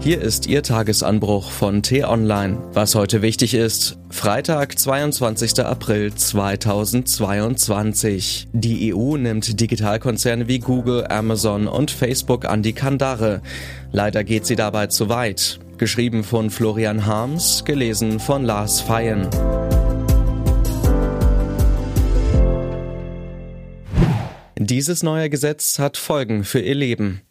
Hier ist Ihr Tagesanbruch von T-Online. Was heute wichtig ist, Freitag, 22. April 2022. Die EU nimmt Digitalkonzerne wie Google, Amazon und Facebook an die Kandare. Leider geht sie dabei zu weit. Geschrieben von Florian Harms, gelesen von Lars Feyen. Dieses neue Gesetz hat Folgen für ihr Leben.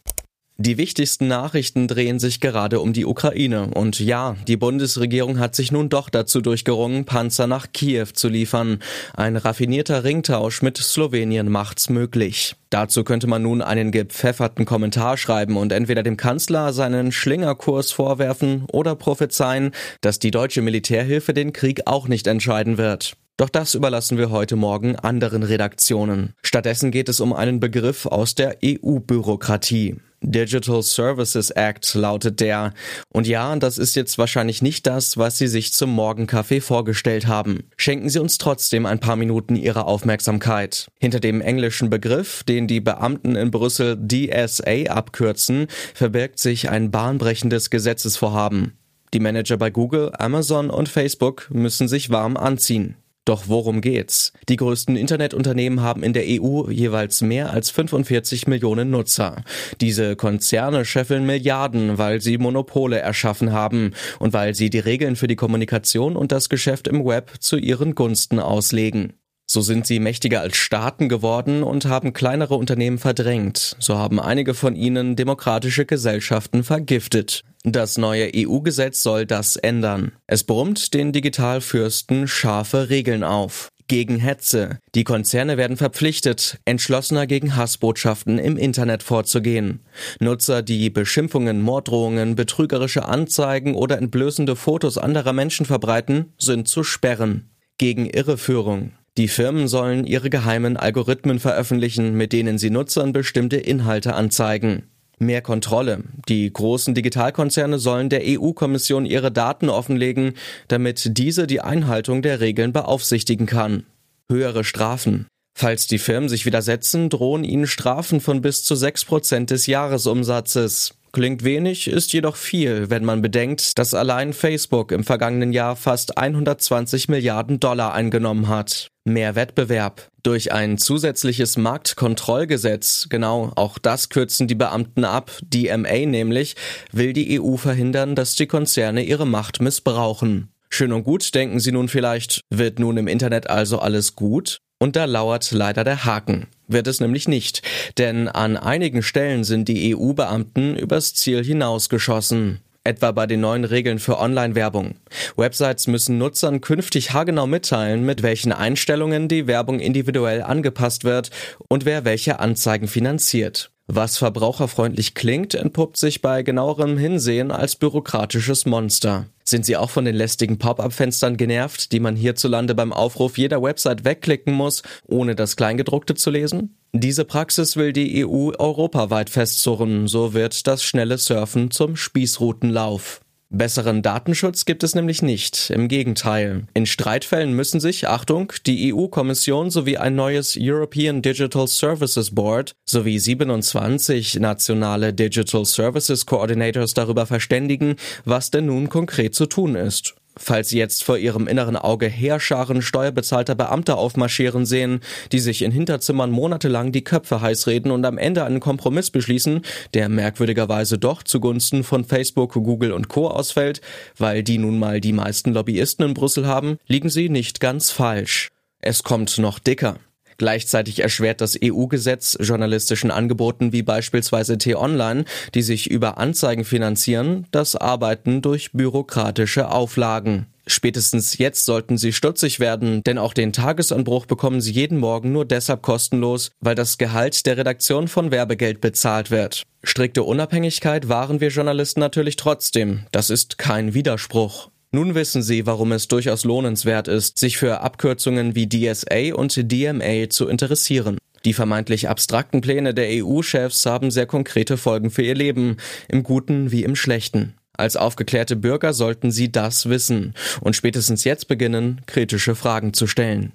Die wichtigsten Nachrichten drehen sich gerade um die Ukraine. Und ja, die Bundesregierung hat sich nun doch dazu durchgerungen, Panzer nach Kiew zu liefern. Ein raffinierter Ringtausch mit Slowenien macht's möglich. Dazu könnte man nun einen gepfefferten Kommentar schreiben und entweder dem Kanzler seinen Schlingerkurs vorwerfen oder prophezeien, dass die deutsche Militärhilfe den Krieg auch nicht entscheiden wird. Doch das überlassen wir heute Morgen anderen Redaktionen. Stattdessen geht es um einen Begriff aus der EU-Bürokratie. Digital Services Act lautet der. Und ja, das ist jetzt wahrscheinlich nicht das, was Sie sich zum Morgenkaffee vorgestellt haben. Schenken Sie uns trotzdem ein paar Minuten Ihrer Aufmerksamkeit. Hinter dem englischen Begriff, den die Beamten in Brüssel DSA abkürzen, verbirgt sich ein bahnbrechendes Gesetzesvorhaben. Die Manager bei Google, Amazon und Facebook müssen sich warm anziehen. Doch worum geht's? Die größten Internetunternehmen haben in der EU jeweils mehr als 45 Millionen Nutzer. Diese Konzerne scheffeln Milliarden, weil sie Monopole erschaffen haben und weil sie die Regeln für die Kommunikation und das Geschäft im Web zu ihren Gunsten auslegen. So sind sie mächtiger als Staaten geworden und haben kleinere Unternehmen verdrängt. So haben einige von ihnen demokratische Gesellschaften vergiftet. Das neue EU-Gesetz soll das ändern. Es brummt den Digitalfürsten scharfe Regeln auf. Gegen Hetze. Die Konzerne werden verpflichtet, entschlossener gegen Hassbotschaften im Internet vorzugehen. Nutzer, die Beschimpfungen, Morddrohungen, betrügerische Anzeigen oder entblößende Fotos anderer Menschen verbreiten, sind zu sperren. Gegen Irreführung. Die Firmen sollen ihre geheimen Algorithmen veröffentlichen, mit denen sie Nutzern bestimmte Inhalte anzeigen. Mehr Kontrolle. Die großen Digitalkonzerne sollen der EU-Kommission ihre Daten offenlegen, damit diese die Einhaltung der Regeln beaufsichtigen kann. Höhere Strafen. Falls die Firmen sich widersetzen, drohen ihnen Strafen von bis zu sechs Prozent des Jahresumsatzes. Klingt wenig, ist jedoch viel, wenn man bedenkt, dass allein Facebook im vergangenen Jahr fast 120 Milliarden Dollar eingenommen hat. Mehr Wettbewerb. Durch ein zusätzliches Marktkontrollgesetz, genau, auch das kürzen die Beamten ab, DMA nämlich, will die EU verhindern, dass die Konzerne ihre Macht missbrauchen. Schön und gut, denken Sie nun vielleicht, wird nun im Internet also alles gut? Und da lauert leider der Haken. Wird es nämlich nicht, denn an einigen Stellen sind die EU-Beamten übers Ziel hinausgeschossen etwa bei den neuen Regeln für Online-Werbung. Websites müssen Nutzern künftig haargenau mitteilen, mit welchen Einstellungen die Werbung individuell angepasst wird und wer welche Anzeigen finanziert. Was verbraucherfreundlich klingt, entpuppt sich bei genauerem Hinsehen als bürokratisches Monster. Sind Sie auch von den lästigen Pop-up-Fenstern genervt, die man hierzulande beim Aufruf jeder Website wegklicken muss, ohne das Kleingedruckte zu lesen? Diese Praxis will die EU europaweit festzurren, so wird das schnelle Surfen zum Spießrutenlauf. Besseren Datenschutz gibt es nämlich nicht, im Gegenteil. In Streitfällen müssen sich, Achtung, die EU-Kommission sowie ein neues European Digital Services Board sowie 27 nationale Digital Services Coordinators darüber verständigen, was denn nun konkret zu tun ist. Falls Sie jetzt vor Ihrem inneren Auge Heerscharen steuerbezahlter Beamter aufmarschieren sehen, die sich in Hinterzimmern monatelang die Köpfe heiß reden und am Ende einen Kompromiss beschließen, der merkwürdigerweise doch zugunsten von Facebook, Google und Co. ausfällt, weil die nun mal die meisten Lobbyisten in Brüssel haben, liegen Sie nicht ganz falsch. Es kommt noch dicker. Gleichzeitig erschwert das EU-Gesetz journalistischen Angeboten wie beispielsweise T-Online, die sich über Anzeigen finanzieren, das Arbeiten durch bürokratische Auflagen. Spätestens jetzt sollten Sie stutzig werden, denn auch den Tagesanbruch bekommen Sie jeden Morgen nur deshalb kostenlos, weil das Gehalt der Redaktion von Werbegeld bezahlt wird. Strikte Unabhängigkeit wahren wir Journalisten natürlich trotzdem. Das ist kein Widerspruch. Nun wissen Sie, warum es durchaus lohnenswert ist, sich für Abkürzungen wie DSA und DMA zu interessieren. Die vermeintlich abstrakten Pläne der EU-Chefs haben sehr konkrete Folgen für ihr Leben, im Guten wie im Schlechten. Als aufgeklärte Bürger sollten Sie das wissen und spätestens jetzt beginnen, kritische Fragen zu stellen.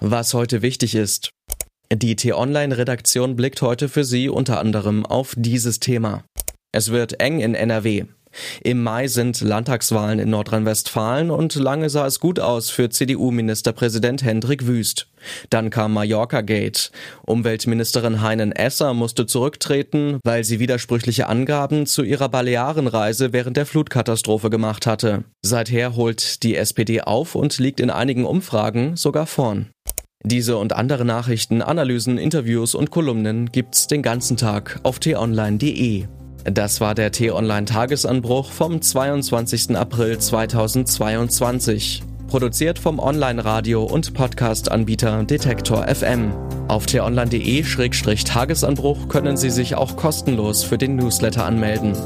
Was heute wichtig ist. Die T-Online-Redaktion blickt heute für Sie unter anderem auf dieses Thema. Es wird eng in NRW. Im Mai sind Landtagswahlen in Nordrhein-Westfalen und lange sah es gut aus für CDU-Ministerpräsident Hendrik Wüst. Dann kam Mallorca Gate. Umweltministerin Heinen Esser musste zurücktreten, weil sie widersprüchliche Angaben zu ihrer Balearenreise während der Flutkatastrophe gemacht hatte. Seither holt die SPD auf und liegt in einigen Umfragen sogar vorn. Diese und andere Nachrichten, Analysen, Interviews und Kolumnen gibt's den ganzen Tag auf t-online.de. Das war der T-Online-Tagesanbruch vom 22. April 2022. Produziert vom Online-Radio- und Podcast-Anbieter Detektor FM. Auf t-online.de-tagesanbruch können Sie sich auch kostenlos für den Newsletter anmelden.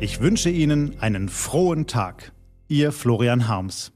Ich wünsche Ihnen einen frohen Tag. Ihr Florian Harms.